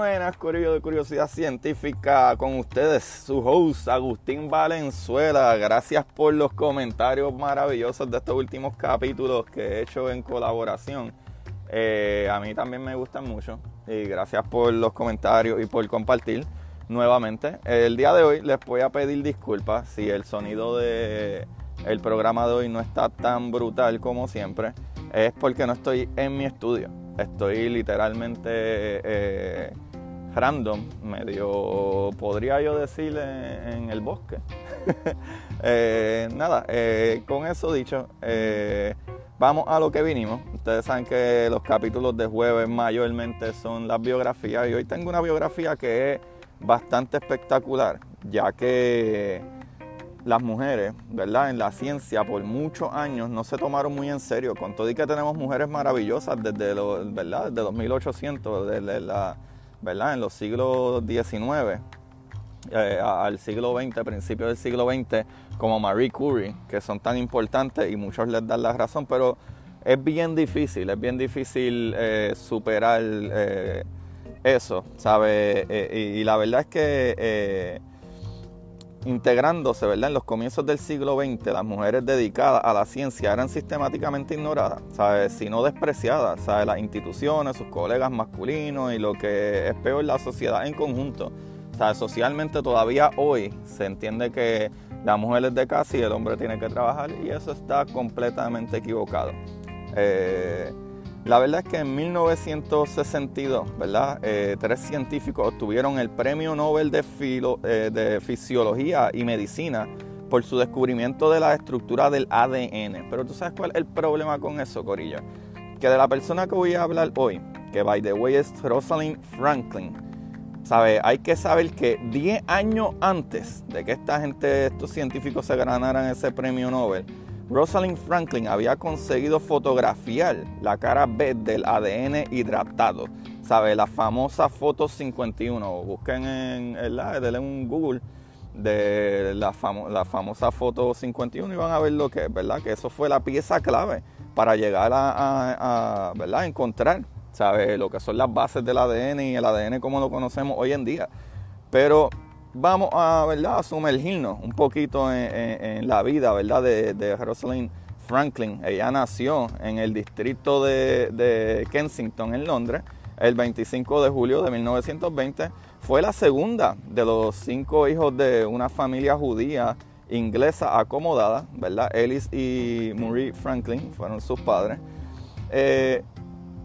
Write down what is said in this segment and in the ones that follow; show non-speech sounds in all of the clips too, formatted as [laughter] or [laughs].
Buenas, Corillo de Curiosidad Científica, con ustedes, su host Agustín Valenzuela. Gracias por los comentarios maravillosos de estos últimos capítulos que he hecho en colaboración. Eh, a mí también me gustan mucho y gracias por los comentarios y por compartir nuevamente. El día de hoy les voy a pedir disculpas si el sonido de programa de hoy no está tan brutal como siempre. Es porque no estoy en mi estudio estoy literalmente eh, random, medio, podría yo decir, en, el bosque. [laughs] Eh, nada, eh, con eso dicho, vamos a lo que vinimos. Ustedes saben que los capítulos de jueves mayormente son las biografías y hoy tengo una biografía que es bastante espectacular, ya que las mujeres, ¿verdad? En la ciencia por muchos años no se tomaron muy en serio, con todo y que tenemos mujeres maravillosas desde, los, ¿verdad? Desde los 1800, desde la, ¿verdad? En los siglos XIX eh, al siglo XX, principios del siglo XX, como Marie Curie, que son tan importantes y muchos les dan la razón, pero es bien difícil, es bien difícil eh, superar eh, eso, ¿sabes? y, la verdad es que integrándose ¿verdad? en los comienzos del siglo XX, las mujeres dedicadas a la ciencia eran sistemáticamente ignoradas, ¿sabes? sino despreciadas, ¿sabes? las instituciones, sus colegas masculinos y lo que es peor, la sociedad en conjunto. ¿sabes? Socialmente todavía hoy se entiende que la mujer es de casa y el hombre tiene que trabajar y eso está completamente equivocado. Eh, la verdad es que en 1962, ¿verdad? Eh, tres científicos obtuvieron el Premio Nobel de, eh, de, Fisiología y Medicina por su descubrimiento de la estructura del ADN. Pero tú sabes cuál es el problema con eso, Corilla. Que de la persona que voy a hablar hoy, que by the way es Rosalind Franklin, ¿sabe? Hay que saber que 10 años antes de que esta gente, estos científicos se ganaran ese premio Nobel, Rosalind Franklin había conseguido fotografiar la cara B del ADN hidratado. ¿Sabe? La famosa foto 51. Busquen en, en, un Google de la, la, famosa foto 51 y van a ver lo que es, ¿verdad? Que eso fue la pieza clave para llegar a, ¿verdad? encontrar ¿sabe? Lo que son las bases del ADN y el ADN como lo conocemos hoy en día. Pero vamos a, ¿verdad? sumergirnos un poquito en, la vida, ¿verdad? De, de, Rosalind Franklin. Ella nació en el distrito de, de Kensington, en Londres, el 25 de julio de 1920. Fue la segunda de los cinco hijos de una familia judía inglesa acomodada, ¿verdad? Ellis y Murray Franklin fueron sus padres. Eh,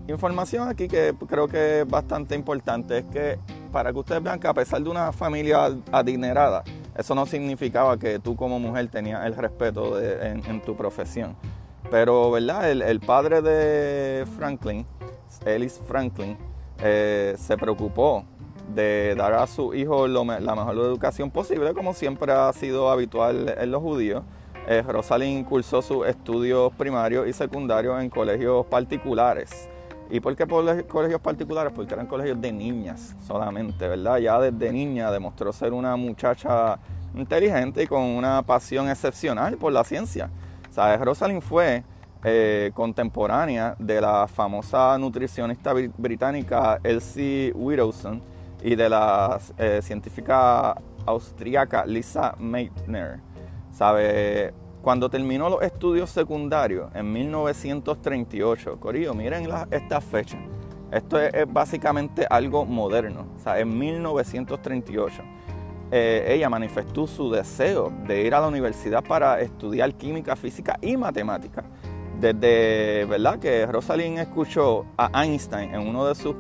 información aquí que creo que es bastante importante es que para que ustedes vean que a pesar de una familia adinerada, eso no significaba que tú como mujer tenías el respeto en, tu profesión. Pero, ¿verdad? El, padre de Franklin, Ellis Franklin, eh, se preocupó de dar a su hijo la mejor educación posible, como siempre ha sido habitual en los judíos. Eh, Rosalind cursó sus estudios primarios y secundarios en colegios particulares. ¿Y por qué colegios particulares? Porque eran colegios de niñas solamente, ¿verdad? Ya desde niña demostró ser una muchacha inteligente y con una pasión excepcional por la ciencia. ¿Sabes? Rosalind fue eh, contemporánea de la famosa nutricionista británica Elsie Widowson y de la eh, científica austríaca Lisa Meitner. ¿Sabe? Cuando terminó los estudios secundarios en 1938, Corillo, miren esta fecha. Esto es, básicamente algo moderno. O sea, en 1938, eh, ella manifestó su deseo de ir a la universidad para estudiar química, física y matemática. Desde verdad que Rosalind escuchó a Einstein en una de sus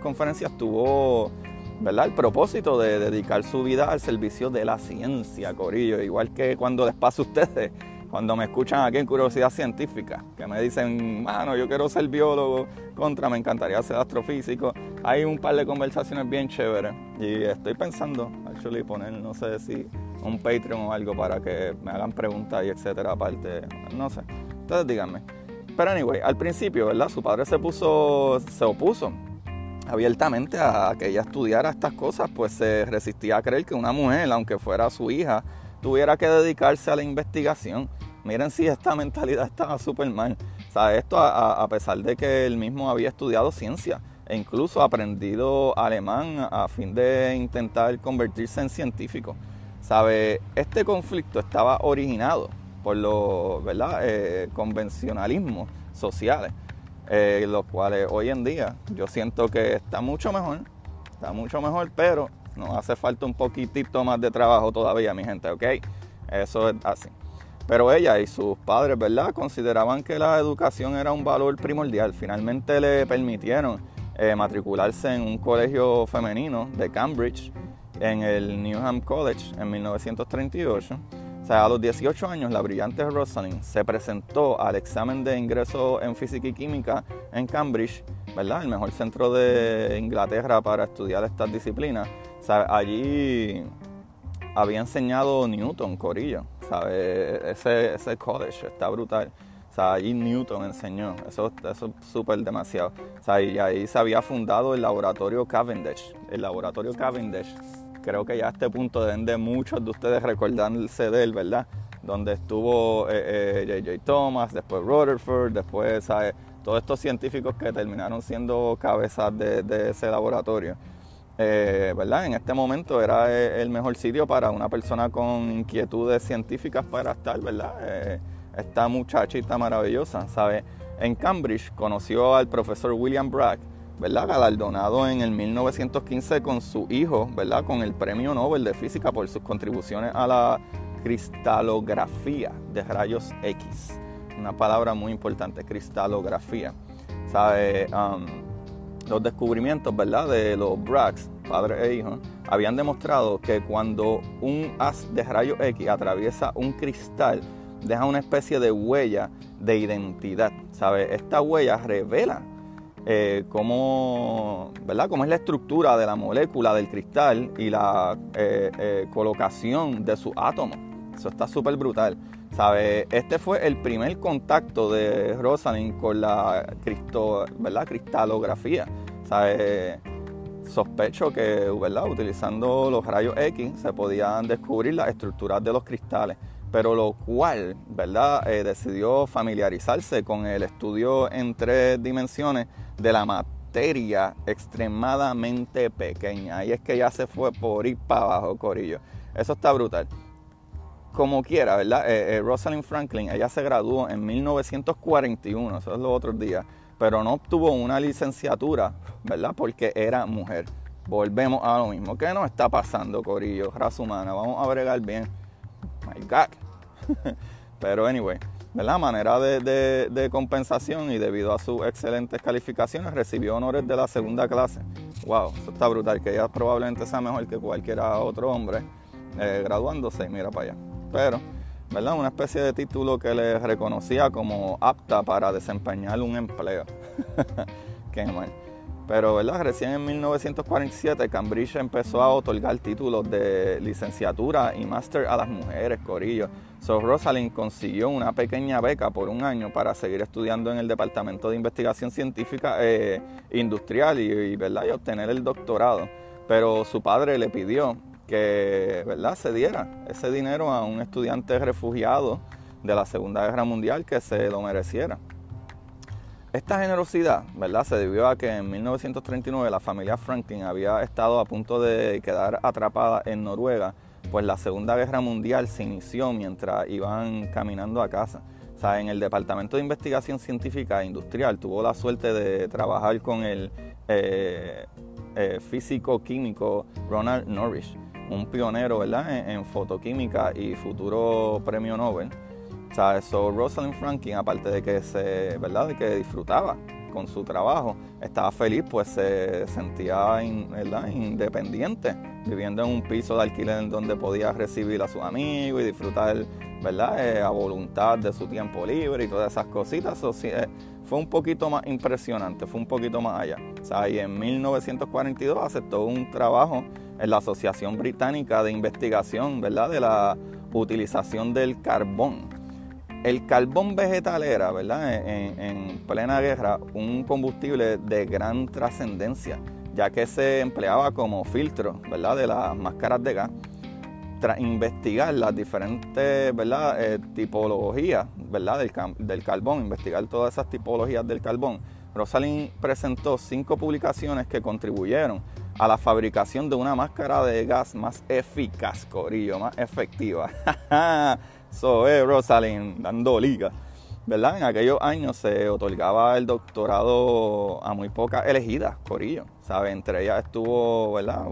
conferencias, tuvo ¿verdad? el propósito de dedicar su vida al servicio de la ciencia, Corillo. Igual que cuando les pasa a ustedes, cuando me escuchan aquí en Curiosidad Científica, que me dicen, mano, yo quiero ser biólogo, contra, me encantaría ser astrofísico. Hay un par de conversaciones bien chéveres y estoy pensando, actually, poner, no sé si un Patreon o algo para que me hagan preguntas y etcétera, aparte, no sé. Entonces díganme. Pero anyway, al principio, ¿verdad? Su padre se puso, se opuso abiertamente a que ella estudiara estas cosas, pues se resistía a creer que una mujer, aunque fuera su hija, tuviera que dedicarse a la investigación. Miren si esta [laughs] mentalidad estaba súper mal. O esto a, pesar de que él mismo había estudiado ciencia e incluso aprendido alemán a fin de intentar convertirse en científico. ¿Sabe? Este conflicto estaba originado por los ¿verdad? Eh, convencionalismos sociales, eh, los cuales hoy en día yo siento que está mucho mejor, está mucho mejor, pero nos hace falta un poquitito más de trabajo todavía, mi gente, ¿ok? Eso es así. Pero ella y sus padres, ¿verdad? Consideraban que la educación era un valor primordial. Finalmente le permitieron eh, matricularse en un colegio femenino de Cambridge, en el Newham College, en 1938 o sea, a los 18 años, la brillante Rosalind se presentó al examen de ingreso en física y química en Cambridge, ¿verdad? El mejor centro de Inglaterra para estudiar estas disciplinas. O sea, allí había enseñado Newton, Corillo, ¿sabes? Ese, ese college está brutal. O sea, allí Newton enseñó, eso, eso es súper demasiado. O sea, y ahí se había fundado el laboratorio Cavendish. El laboratorio Cavendish creo que ya a este punto deben de muchos de ustedes recordarse de él, ¿verdad? Donde estuvo J.J. Eh, eh, Thomas, después Rutherford, después todos estos científicos que terminaron siendo cabezas de, ese laboratorio. Eh, ¿verdad? En este momento era el mejor sitio para una persona con inquietudes científicas para estar, ¿verdad? esta muchachita maravillosa, ¿sabe? En Cambridge conoció al profesor William Bragg, ¿verdad? galardonado en el 1915 con su hijo, ¿verdad? con el Premio Nobel de Física por sus contribuciones a la cristalografía de rayos X. Una palabra muy importante, cristalografía. ¿Sabe? Um, los descubrimientos ¿verdad? de los Braggs, padre e hijo, habían demostrado que cuando un haz de rayos X atraviesa un cristal, deja una especie de huella de identidad. ¿sabe? Esta huella revela eh, cómo, ¿verdad? cómo es la estructura de la molécula del cristal y la eh, eh, colocación de su átomo. Eso está súper brutal. ¿sabe? Este fue el primer contacto de Rosalind con la cristalografía. ¿sabe? Sospecho que ¿verdad? utilizando los rayos X se podían descubrir las estructuras de los cristales. Pero lo cual, ¿verdad? Eh, decidió familiarizarse con el estudio en tres dimensiones de la materia extremadamente pequeña. Y es que ya se fue por ir para abajo, Corillo. Eso está brutal. Como quiera, ¿verdad? Eh, eh, Rosalind Franklin, ella se graduó en 1941, eso es los otros días, pero no obtuvo una licenciatura, ¿verdad? Porque era mujer. Volvemos a lo mismo. ¿Qué nos está pasando, Corillo? Raza humana, vamos a bregar bien. My God. [laughs] pero, anyway, ¿verdad? Manera de, compensación y debido a sus excelentes calificaciones recibió honores de la segunda clase. Wow, eso está brutal, que ella probablemente sea mejor que cualquier otro hombre eh, graduándose, mira para allá. Pero, ¿verdad? Una especie de título que le reconocía como apta para desempeñar un empleo. [laughs] Qué mal. Pero, ¿verdad? Recién en 1947 Cambridge empezó a otorgar títulos de licenciatura y máster a las mujeres, corillo. So Rosalind consiguió una pequeña beca por un año para seguir estudiando en el Departamento de Investigación Científica e Industrial y, ¿verdad? y obtener el doctorado. Pero su padre le pidió que ¿verdad? se diera ese dinero a un estudiante refugiado de la Segunda Guerra Mundial que se lo mereciera. Esta generosidad ¿verdad? se debió a que en 1939 la familia Franklin había estado a punto de quedar atrapada en Noruega, pues la Segunda Guerra Mundial se inició mientras iban caminando a casa. O sea, en el Departamento de Investigación Científica e Industrial tuvo la suerte de trabajar con el eh, eh, físico químico Ronald Norris un pionero ¿verdad? En, fotoquímica y futuro premio Nobel. O sea, eso Rosalind Franklin, aparte de que se, ¿verdad? De que disfrutaba con su trabajo, estaba feliz, pues se sentía ¿verdad? independiente, viviendo en un piso de alquiler en donde podía recibir a sus amigos y disfrutar, ¿verdad? Eh, a voluntad de su tiempo libre y todas esas cositas. Sí, eh, fue un poquito más impresionante, fue un poquito más allá. O sea, y en 1942 aceptó un trabajo en la Asociación Británica de Investigación, ¿verdad? De la utilización del carbón. El carbón vegetal era, ¿verdad? En, plena guerra, un combustible de gran trascendencia, ya que se empleaba como filtro, ¿verdad? De las máscaras de gas. Tras investigar las diferentes, ¿verdad? Eh, tipologías, ¿verdad? Del, carbón, investigar todas esas tipologías del carbón, Rosalind presentó cinco publicaciones que contribuyeron a la fabricación de una máscara de gas más eficaz, Corillo, más efectiva. [laughs] Eso es Rosalind dando liga. ¿Verdad? En aquellos años se otorgaba el doctorado a muy pocas elegidas, Corillo. ¿Sabe? Entre ellas estuvo, ¿verdad?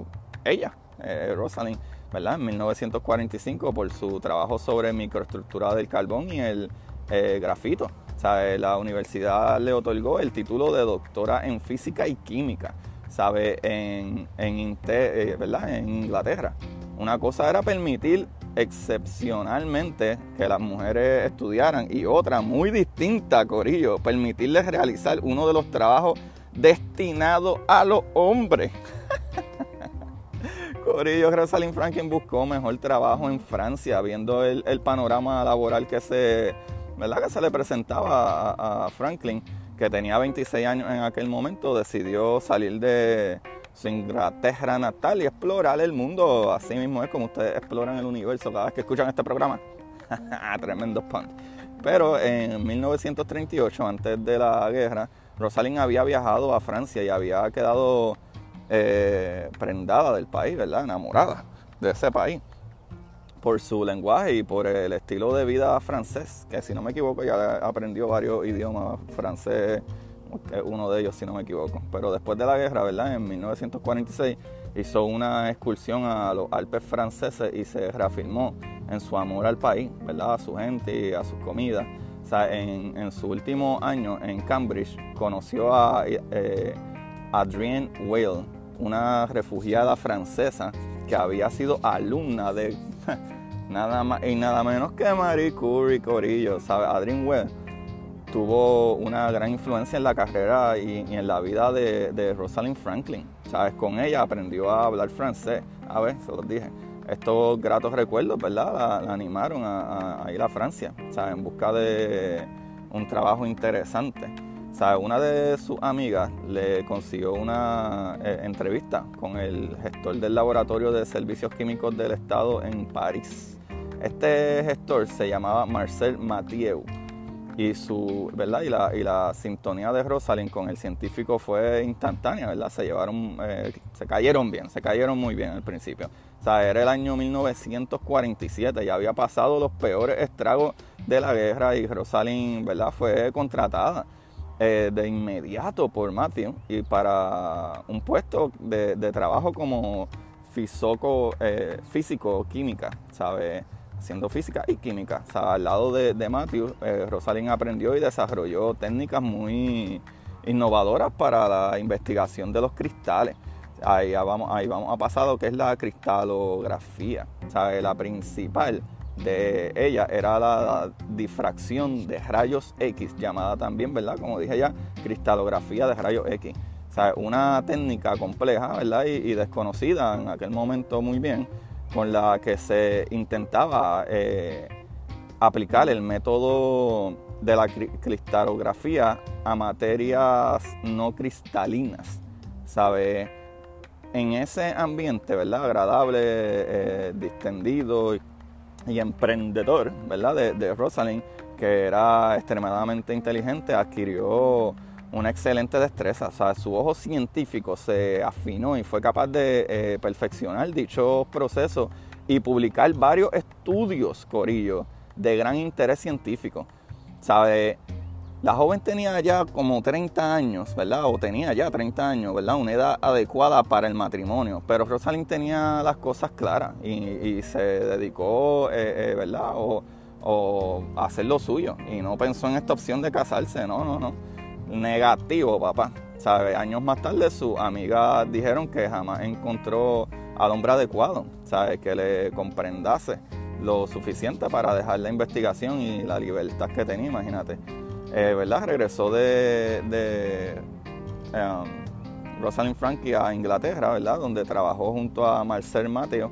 Ella, eh, Rosalind, ¿verdad? En 1945 por su trabajo sobre microestructura del carbón y el eh, grafito. ¿Sabe? La universidad le otorgó el título de doctora en física y química. ¿sabe? En, en, eh, ¿verdad? en Inglaterra. Una cosa era permitir excepcionalmente que las mujeres estudiaran y otra muy distinta, Corillo, permitirles realizar uno de los trabajos destinados a los hombres. [laughs] Corillo, Rosalind Franklin buscó mejor trabajo en Francia, viendo el, panorama laboral que se, ¿verdad? que se le presentaba a, a Franklin que tenía 26 años en aquel momento, decidió salir de su Inglaterra natal y explorar el mundo. Así mismo es como ustedes exploran el universo cada vez que escuchan este programa. [laughs] Tremendo punk. Pero en 1938, antes de la guerra, Rosalind había viajado a Francia y había quedado eh, prendada del país, ¿verdad? Enamorada de ese país por su lenguaje y por el estilo de vida francés, que si no me equivoco ya aprendió varios idiomas francés, uno de ellos si no me equivoco. Pero después de la guerra, ¿verdad? En 1946 hizo una excursión a los Alpes franceses y se reafirmó en su amor al país, ¿verdad? A su gente y a sus comidas. O sea, en, su último año en Cambridge conoció a eh, Adrienne Weil, una refugiada francesa que había sido alumna de [laughs] nada más y nada menos que Marie Curie Corillo, ¿sabe? Adrian Webb tuvo una gran influencia en la carrera y, en la vida de, Rosalind Franklin, ¿sabes? Con ella aprendió a hablar francés, a ver, se los dije. Estos gratos recuerdos, ¿verdad? La, animaron a, ir a Francia, ¿sabes? En busca de un trabajo interesante. ¿Sabe? Una de sus amigas le consiguió una eh, entrevista con el gestor del Laboratorio de Servicios Químicos del Estado en París Este gestor se llamaba Marcel Mathieu y su, ¿verdad? Y la, y la sintonía de Rosalind con el científico fue instantánea, ¿verdad? Se llevaron, eh, se cayeron bien, se cayeron muy bien al principio. O sea, era el año 1947, ya había pasado los peores estragos de la guerra y Rosalind, ¿verdad? Fue contratada eh, de inmediato por Matthew y para un puesto de, trabajo como físico, eh, química, ¿sabes? Haciendo física y química. O sea, al lado de, de Matthew, eh, Rosalind aprendió y desarrolló técnicas muy innovadoras para la investigación de los cristales. Ahí vamos, ahí vamos a pasar lo que es la cristalografía. O la principal de ella era la difracción de rayos X, llamada también, ¿verdad? Como dije ya, cristalografía de rayos X. O una técnica compleja, ¿verdad? y desconocida en aquel momento muy bien, con la que se intentaba eh, aplicar el método de la cristalografía a materias no cristalinas, ¿sabe? En ese ambiente, ¿verdad? Agradable, eh, distendido y, emprendedor, ¿verdad? De, de Rosalind, que era extremadamente inteligente, adquirió una excelente destreza. O sea, su ojo científico se afinó y fue capaz de eh, perfeccionar dicho proceso y publicar varios estudios, Corillo, de gran interés científico. ¿Sabe? La joven tenía ya como 30 años, ¿verdad? O tenía ya 30 años, ¿verdad? Una edad adecuada para el matrimonio. Pero Rosalind tenía las cosas claras y, se dedicó, eh, eh, ¿verdad? O, o a hacer lo suyo. Y no pensó en esta opción de casarse, no, no, no negativo, papá. Años más tarde sus amigas dijeron que jamás encontró al hombre adecuado, ¿sabe? Que le comprendase lo suficiente para dejar la investigación y la libertad que tenía, imagínate. Eh, ¿Verdad? Regresó de, de um, Rosalind Frankie a Inglaterra, ¿verdad? Donde trabajó junto a Marcel Mateo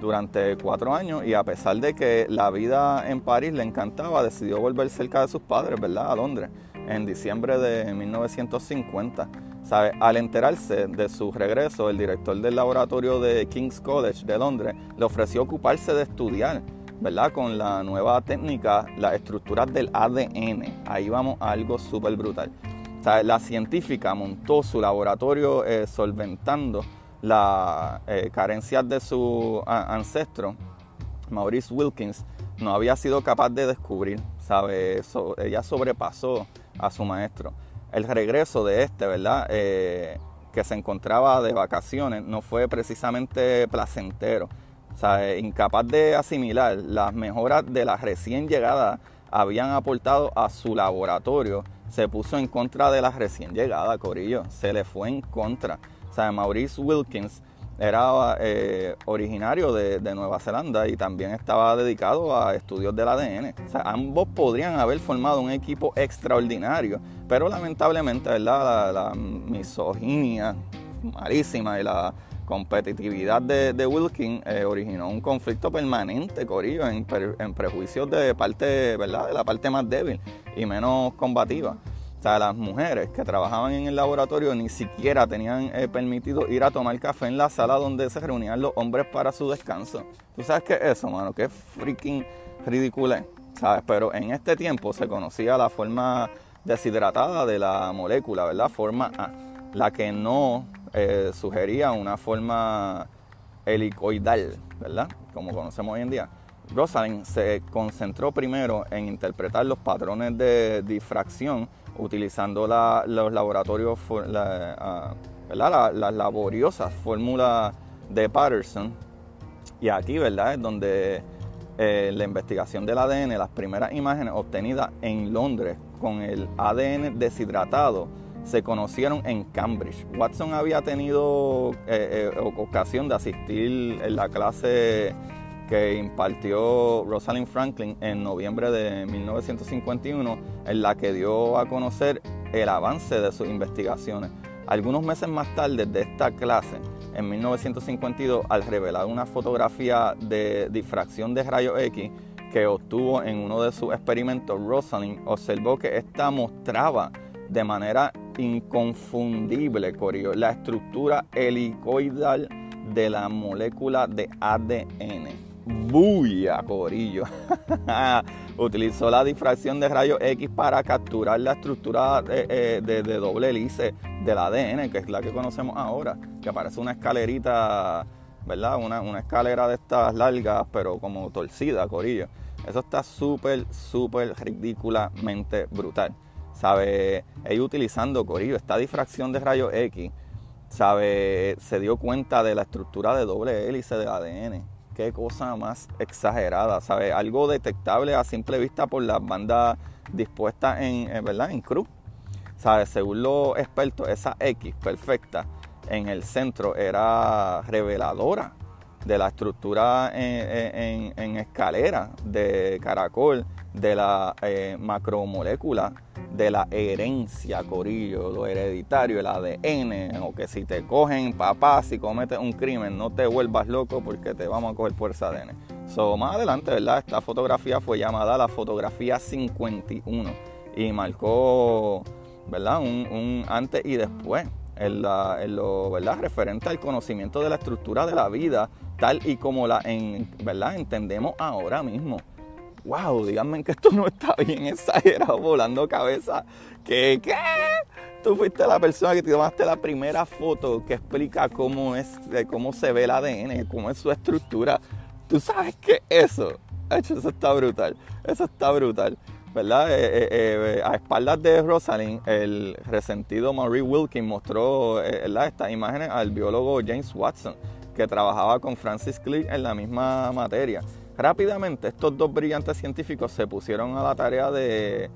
durante cuatro años y a pesar de que la vida en París le encantaba, decidió volver cerca de sus padres, ¿verdad? A Londres en diciembre de 1950. ¿Sabe? Al enterarse de su regreso, el director del laboratorio de King's College de Londres le ofreció ocuparse de estudiar, ¿verdad? Con la nueva técnica, las estructuras del ADN. Ahí vamos a algo súper brutal. ¿Sabe? La científica montó su laboratorio eh, solventando las eh, carencias de su ancestro, Maurice Wilkins, no había sido capaz de descubrir. ¿sabe? ella sobrepasó a su maestro. El regreso de este, ¿verdad? Eh, que se encontraba de vacaciones, no fue precisamente placentero. Sea, incapaz de asimilar las mejoras de la recién llegada habían aportado a su laboratorio, se puso en contra de la recién llegada, Corillo. Se le fue en contra. O sea, Maurice Wilkins era eh, originario de, Nueva Zelanda y también estaba dedicado a estudios del ADN. O sea, ambos podrían haber formado un equipo extraordinario, pero lamentablemente ¿verdad? La, misoginia malísima y la competitividad de, Wilkins eh, originó un conflicto permanente, Corillo, en, en prejuicios de parte, ¿verdad? de la parte más débil y menos combativa. O sea, las mujeres que trabajaban en el laboratorio ni siquiera tenían eh, permitido ir a tomar café en la sala donde se reunían los hombres para su descanso. ¿Tú sabes qué es eso, mano? Qué freaking ridículo ¿sabes? Pero en este tiempo se conocía la forma deshidratada de la molécula, ¿verdad? Forma A, la que no eh, sugería una forma helicoidal, ¿verdad? Como conocemos hoy en día. Rosalind se concentró primero en interpretar los patrones de difracción utilizando los laboratorios, la, las laboriosas fórmulas de Patterson. Y aquí, ¿verdad? Es donde eh, la investigación del ADN, las primeras imágenes obtenidas en Londres con el ADN deshidratado, se conocieron en Cambridge. Watson había tenido eh, eh, ocasión de asistir en la clase que impartió Rosalind Franklin en noviembre de 1951, en la que dio a conocer el avance de sus investigaciones. Algunos meses más tarde de esta clase, en 1952, al revelar una fotografía de difracción de rayos X que obtuvo en uno de sus experimentos, Rosalind observó que esta mostraba de manera inconfundible, la estructura helicoidal de la molécula de ADN bulla, corillo. [laughs] Utilizó la difracción de rayos X para capturar la estructura de, de, doble hélice del ADN, que es la que conocemos ahora, que parece una escalerita, ¿verdad? Una, una escalera de estas largas, pero como torcida, corillo. Eso está súper, súper ridículamente brutal. ¿Sabe? Ellos utilizando, corillo, esta difracción de rayos X, ¿sabe? Se dio cuenta de la estructura de doble hélice del ADN qué cosa más exagerada, ¿sabes? Algo detectable a simple vista por las bandas dispuestas en, eh, ¿verdad? En cruz. ¿Sabes? Según los expertos, esa X perfecta en el centro era reveladora de la estructura en, escalera de caracol, de la eh, macromolécula de la herencia, corillo, lo hereditario, el ADN, o que si te cogen papá, si cometes un crimen, no te vuelvas loco porque te vamos a coger por ese ADN. So, más adelante, ¿verdad? Esta fotografía fue llamada la fotografía 51 y marcó, ¿verdad? Un, antes y después en, lo, ¿verdad? Referente al conocimiento de la estructura de la vida, tal y como la entendemos ahora mismo wow, díganme que esto no está bien exagerado, volando cabeza. ¿Qué? ¿Qué? Tú fuiste la persona que te tomaste la primera foto que explica cómo, es, cómo se ve el ADN, cómo es su estructura. Tú sabes que eso, eso está brutal, eso está brutal. ¿verdad? Eh, eh, eh, a espaldas de Rosalind, el resentido Marie Wilkins mostró estas imágenes al biólogo James Watson, que trabajaba con Francis Crick en la misma materia. Rápidamente estos dos brillantes científicos se pusieron a la tarea de,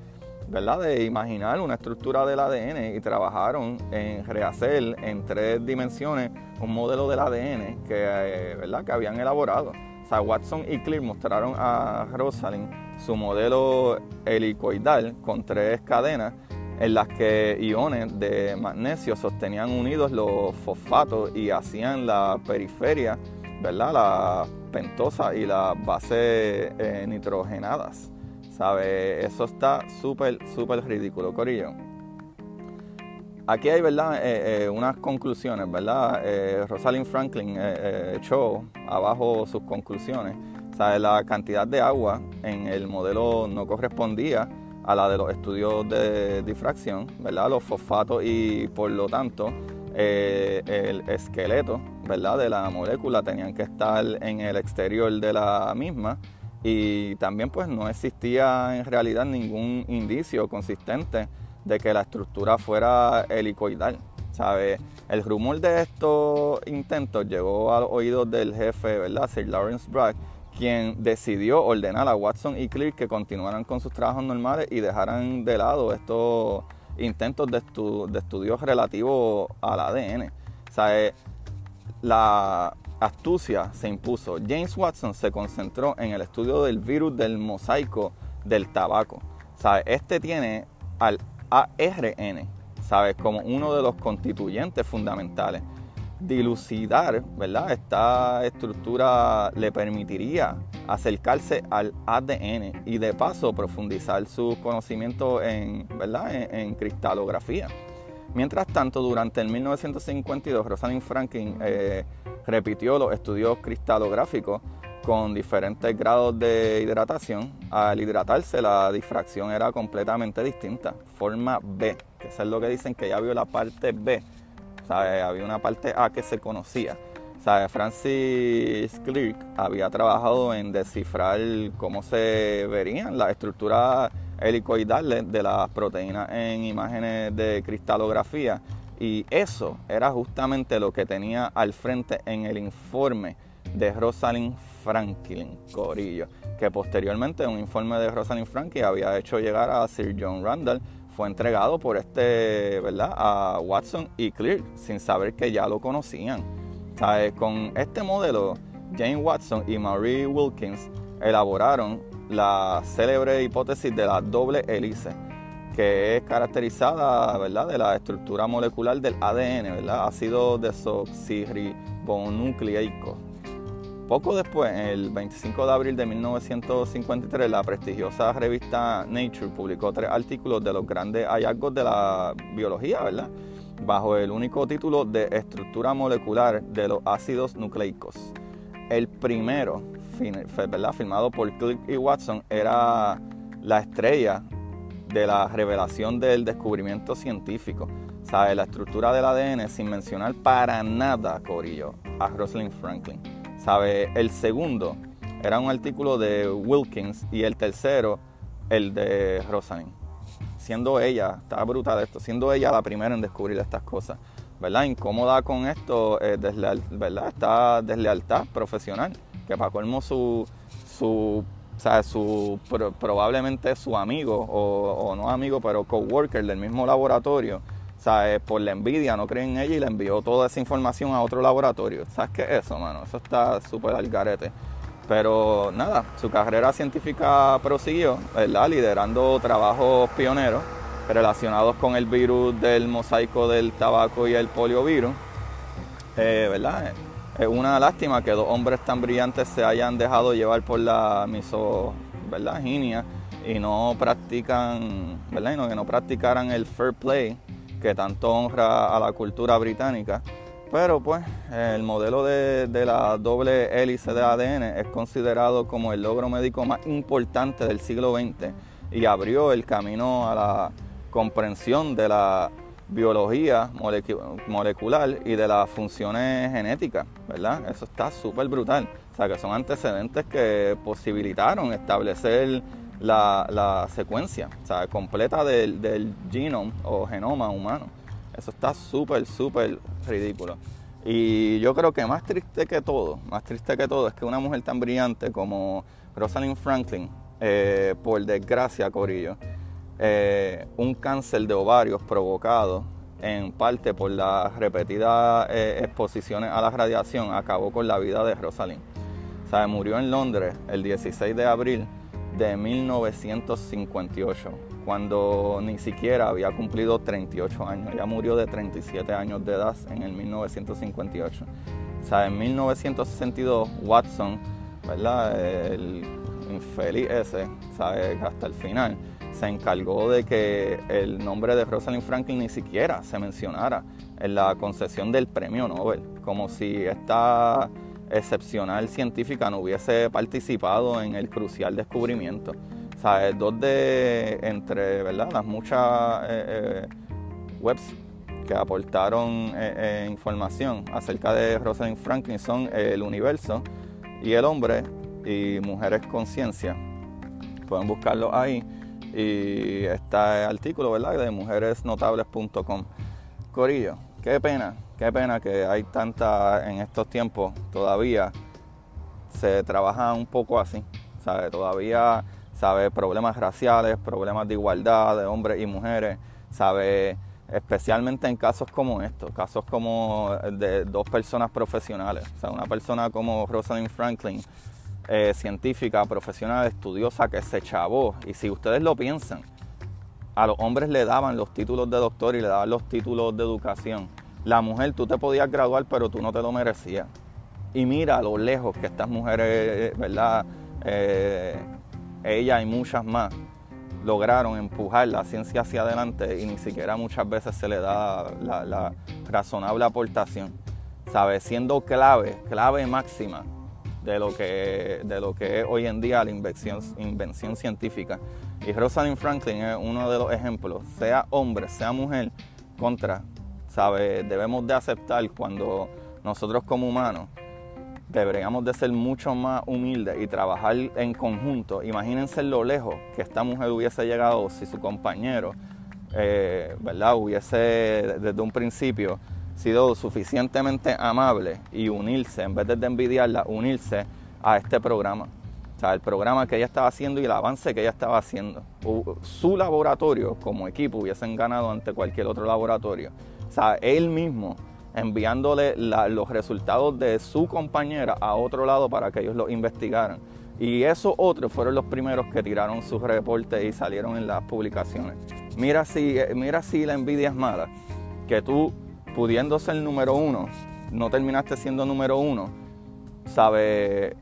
¿verdad? de imaginar una estructura del ADN y trabajaron en rehacer en tres dimensiones un modelo del ADN que, eh, ¿verdad? que habían elaborado. Watson y Clear mostraron a Rosalind su modelo helicoidal con tres cadenas en las que iones de magnesio sostenían unidos los fosfatos y hacían la periferia, ¿verdad? La pentosa y las bases eh, nitrogenadas. ¿Sabe? Eso está súper, súper ridículo, Corillo. Aquí hay, ¿verdad? Eh, eh, unas conclusiones, ¿verdad? Rosalind Franklin echó abajo sus conclusiones. ¿Sabe? La cantidad de agua en el modelo no correspondía a la de los estudios de difracción, ¿verdad? Los fosfatos y por lo tanto el esqueleto ¿verdad? de la molécula tenían que estar en el exterior de la misma y también pues no existía en realidad ningún indicio consistente de que la estructura fuera helicoidal. ¿sabe? El rumor de estos intentos llegó a los oídos del jefe, ¿verdad? Sir Lawrence Bragg, quien decidió ordenar a Watson y Clear que continuaran con sus trabajos normales y dejaran de lado estos intentos de, de estudios relativos al ADN. ¿sabe? la astucia se impuso. James Watson se concentró en el estudio del virus del mosaico del tabaco. Este tiene al ARN, ¿sabes? Como uno de los constituyentes fundamentales. Dilucidar, ¿verdad? Esta estructura le permitiría acercarse al ADN y de paso profundizar su conocimiento en, ¿verdad? en cristalografía. Mientras tanto, durante el 1952, Rosalind Franklin eh, repitió los estudios cristalográficos con diferentes grados de hidratación. Al hidratarse, la difracción era completamente distinta, forma B, que es lo que dicen que ya vio la parte B. Había una parte A que se conocía. Francis Clerk había trabajado en descifrar cómo se verían las estructuras helicoidales de las proteínas en imágenes de cristalografía. Y eso era justamente lo que tenía al frente en el informe de Rosalind Franklin Corillo, que posteriormente un informe de Rosalind Franklin había hecho llegar a Sir John Randall, fue entregado por este, ¿verdad?, a Watson y Clear, sin saber que ya lo conocían. Con este modelo, Jane Watson y Marie Wilkins elaboraron la célebre hipótesis de la doble hélice, que es caracterizada ¿verdad? de la estructura molecular del ADN, ¿verdad? ácido desoxirribonucleico. Poco después, el 25 de abril de 1953, la prestigiosa revista Nature publicó tres artículos de los grandes hallazgos de la biología, ¿verdad? bajo el único título de estructura molecular de los ácidos nucleicos. El primero ¿verdad? filmado por Click y Watson, era la estrella de la revelación del descubrimiento científico. ¿Sabe? La estructura del ADN sin mencionar para nada, Corillo, a Rosalind Franklin. ¿Sabe? El segundo era un artículo de Wilkins y el tercero el de Rosalind. Siendo ella, está brutal esto, siendo ella la primera en descubrir estas cosas. ¿Verdad? Incómoda con esto, eh, ¿verdad? Deslealtad profesional, que para colmo su, su su, probablemente su amigo, o, no amigo, pero coworker del mismo laboratorio, ¿sabes? por la envidia no cree en ella y le envió toda esa información a otro laboratorio. ¿Sabes qué es eso, mano? Eso está súper al garete. Pero nada, su carrera científica prosiguió, ¿verdad? Liderando trabajos pioneros relacionados con el virus del mosaico del tabaco y el poliovirus, eh, ¿verdad? Es una lástima que dos hombres tan brillantes se hayan dejado llevar por la miso, ¿verdad? y no practican, ¿verdad? Y no, que no practicaran el fair play que tanto honra a la cultura británica. Pero pues el modelo de, la doble hélice de ADN es considerado como el logro médico más importante del siglo XX y abrió el camino a la comprensión de la biología molecular y de las funciones genéticas, ¿verdad? Eso está súper brutal. O sea, que son antecedentes que posibilitaron establecer la, secuencia, o sea, completa del, del genome o genoma humano. Eso está súper, súper ridículo. Y yo creo que más triste que todo, más triste que todo es que una mujer tan brillante como Rosalind Franklin, eh, por desgracia, Corillo, eh, un cáncer de ovarios provocado en parte por las repetidas eh, exposiciones a la radiación acabó con la vida de Rosalind. O murió en Londres el 16 de abril de 1958, cuando ni siquiera había cumplido 38 años. Ella murió de 37 años de edad en el 1958. O en 1962 Watson, ¿verdad? El infeliz ese, hasta el final, se encargó de que el nombre de Rosalind Franklin ni siquiera se mencionara en la concesión del premio Nobel, como si esta excepcional científica no hubiese participado en el crucial descubrimiento. Sea, dos de entre ¿verdad? las muchas eh, eh, webs que aportaron eh, información acerca de Rosalind Franklin son El Universo y El Hombre y Mujeres Conciencia. Pueden buscarlo ahí y está el artículo, ¿verdad? De mujeresnotables.com. Corillo, qué pena, qué pena que hay tanta en estos tiempos todavía se trabaja un poco así, ¿sabe? Todavía, ¿sabe? Problemas raciales, problemas de igualdad de hombres y mujeres, ¿sabe? Especialmente en casos como estos, casos como de dos personas profesionales, o sea, una persona como Rosalind Franklin, eh, científica, profesional, estudiosa que se chavó. Y si ustedes lo piensan, a los hombres le daban los títulos de doctor y le daban los títulos de educación. La mujer, tú te podías graduar, pero tú no te lo merecías. Y mira a lo lejos que estas mujeres, ¿verdad? Eh, ella y muchas más lograron empujar la ciencia hacia adelante y ni siquiera muchas veces se le da la, la razonable aportación. ¿Sabes? Siendo clave, clave máxima de lo que, de lo que es hoy en día la invención, invención científica. Y Rosalind Franklin es uno de los ejemplos, sea hombre, sea mujer, contra, ¿sabe? Debemos de aceptar cuando nosotros como humanos deberíamos de ser mucho más humildes y trabajar en conjunto. Imagínense lo lejos que esta mujer hubiese llegado si su compañero, eh, ¿verdad? Hubiese desde un principio sido suficientemente amable y unirse, en vez de envidiarla, unirse a este programa. O sea, el programa que ella estaba haciendo y el avance que ella estaba haciendo. Su laboratorio como equipo hubiesen ganado ante cualquier otro laboratorio. O sea, él mismo enviándole los resultados de su compañera a otro lado para que ellos lo investigaran. Y esos otros fueron los primeros que tiraron sus reportes y salieron en las publicaciones. Mira si, mira si la envidia es mala, que tú pudiendo ser número uno, no terminaste siendo número uno, ¿sabe?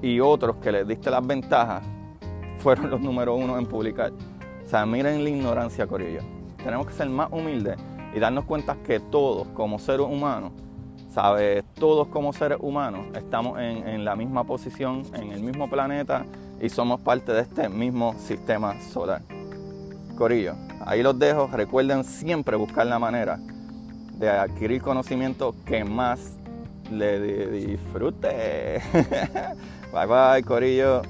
Y otros que les diste las ventajas fueron los número uno en publicar. O sea, miren la ignorancia, Corillo. Tenemos que ser más humildes y darnos cuenta que todos, como seres humanos, ¿Sabes? Todos como seres humanos estamos en, en la misma posición, en el mismo planeta y somos parte de este mismo sistema solar. Corillo, ahí los dejo. Recuerden siempre buscar la manera de adquirir conocimiento que más le disfrute. [laughs] bye bye, Corillo.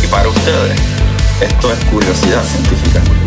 Y para ustedes, esto es curiosidad científica.